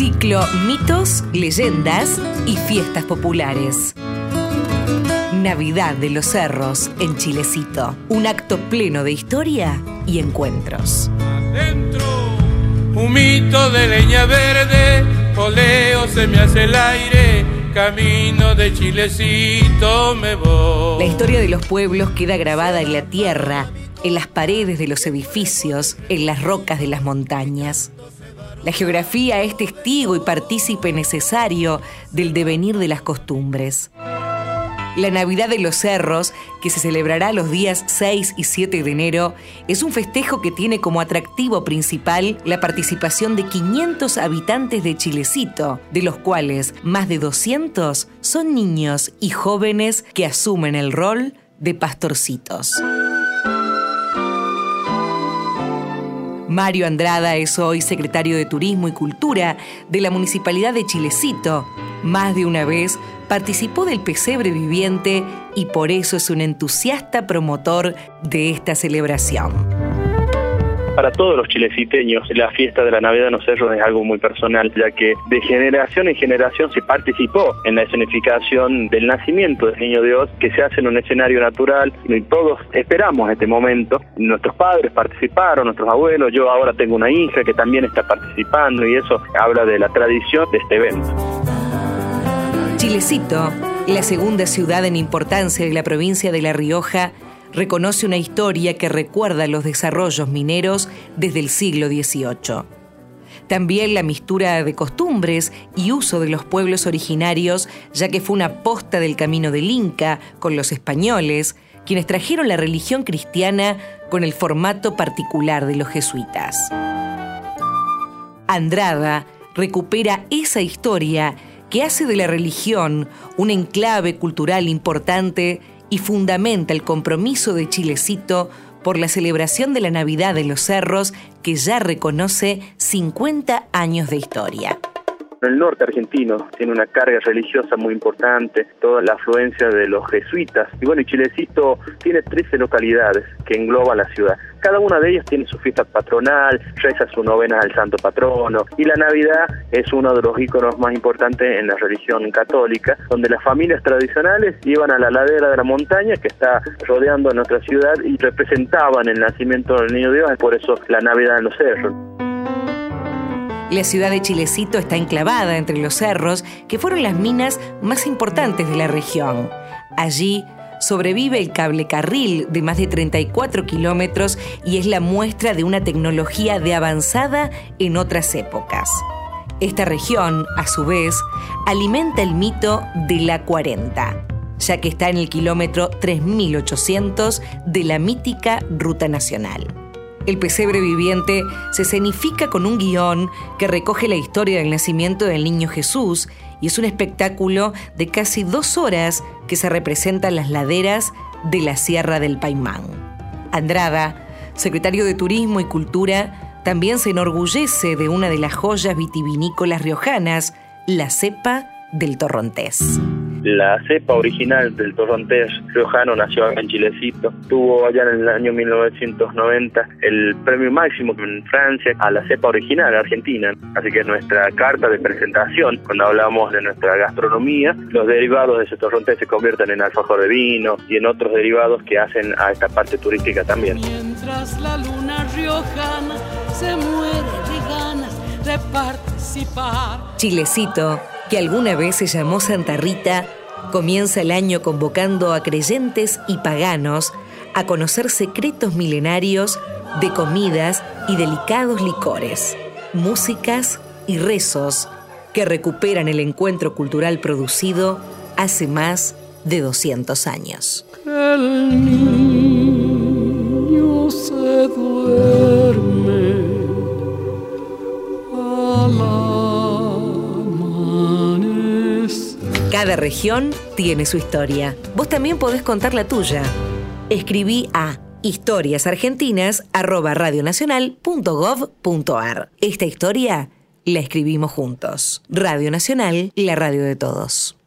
Ciclo Mitos, Leyendas y Fiestas Populares. Navidad de los Cerros en Chilecito. Un acto pleno de historia y encuentros. Adentro, un mito de leña verde, oleo se me hace el aire, camino de Chilecito me voy. La historia de los pueblos queda grabada en la tierra, en las paredes de los edificios, en las rocas de las montañas. La geografía es testigo y partícipe necesario del devenir de las costumbres. La Navidad de los Cerros, que se celebrará los días 6 y 7 de enero, es un festejo que tiene como atractivo principal la participación de 500 habitantes de Chilecito, de los cuales más de 200 son niños y jóvenes que asumen el rol de pastorcitos. Mario Andrada es hoy secretario de Turismo y Cultura de la Municipalidad de Chilecito. Más de una vez participó del pesebre viviente y por eso es un entusiasta promotor de esta celebración para todos los chileciteños. La fiesta de la Navidad los Cerros es algo muy personal, ya que de generación en generación se participó en la escenificación del nacimiento del Niño Dios, que se hace en un escenario natural y todos esperamos este momento. Nuestros padres participaron, nuestros abuelos, yo ahora tengo una hija que también está participando y eso habla de la tradición de este evento. Chilecito, la segunda ciudad en importancia de la provincia de La Rioja, reconoce una historia que recuerda los desarrollos mineros desde el siglo XVIII. También la mistura de costumbres y uso de los pueblos originarios, ya que fue una posta del camino del Inca con los españoles, quienes trajeron la religión cristiana con el formato particular de los jesuitas. Andrada recupera esa historia que hace de la religión un enclave cultural importante y fundamenta el compromiso de Chilecito por la celebración de la Navidad de los Cerros, que ya reconoce 50 años de historia. El norte argentino tiene una carga religiosa muy importante, toda la afluencia de los jesuitas. Y bueno, Chilecito tiene 13 localidades que engloban la ciudad. Cada una de ellas tiene su fiesta patronal, reza su novena al santo patrono. Y la Navidad es uno de los íconos más importantes en la religión católica, donde las familias tradicionales iban a la ladera de la montaña que está rodeando nuestra ciudad y representaban el nacimiento del niño Dios, por eso la Navidad en los cerros. La ciudad de Chilecito está enclavada entre los cerros, que fueron las minas más importantes de la región. Allí sobrevive el cable carril de más de 34 kilómetros y es la muestra de una tecnología de avanzada en otras épocas. Esta región, a su vez, alimenta el mito de la 40, ya que está en el kilómetro 3800 de la mítica Ruta Nacional. El pesebre viviente se escenifica con un guion que recoge la historia del nacimiento del niño Jesús y es un espectáculo de casi dos horas que se representan las laderas de la Sierra del Paimán. Andrada, secretario de Turismo y Cultura, también se enorgullece de una de las joyas vitivinícolas riojanas, la cepa del Torrontés. La cepa original del torrontés riojano nació en Chilecito. Tuvo allá en el año 1990 el premio máximo en Francia a la cepa original argentina. Así que nuestra carta de presentación, cuando hablamos de nuestra gastronomía, los derivados de ese torrontés se convierten en alfajor de vino y en otros derivados que hacen a esta parte turística también. Mientras la luna riojana se muere de ganas de participar. Chilecito que alguna vez se llamó Santa Rita, comienza el año convocando a creyentes y paganos a conocer secretos milenarios de comidas y delicados licores, músicas y rezos que recuperan el encuentro cultural producido hace más de 200 años. Cada región tiene su historia. Vos también podés contar la tuya. Escribí a historiasargentinas.radionacional.gov.ar. Esta historia la escribimos juntos. Radio Nacional, la radio de todos.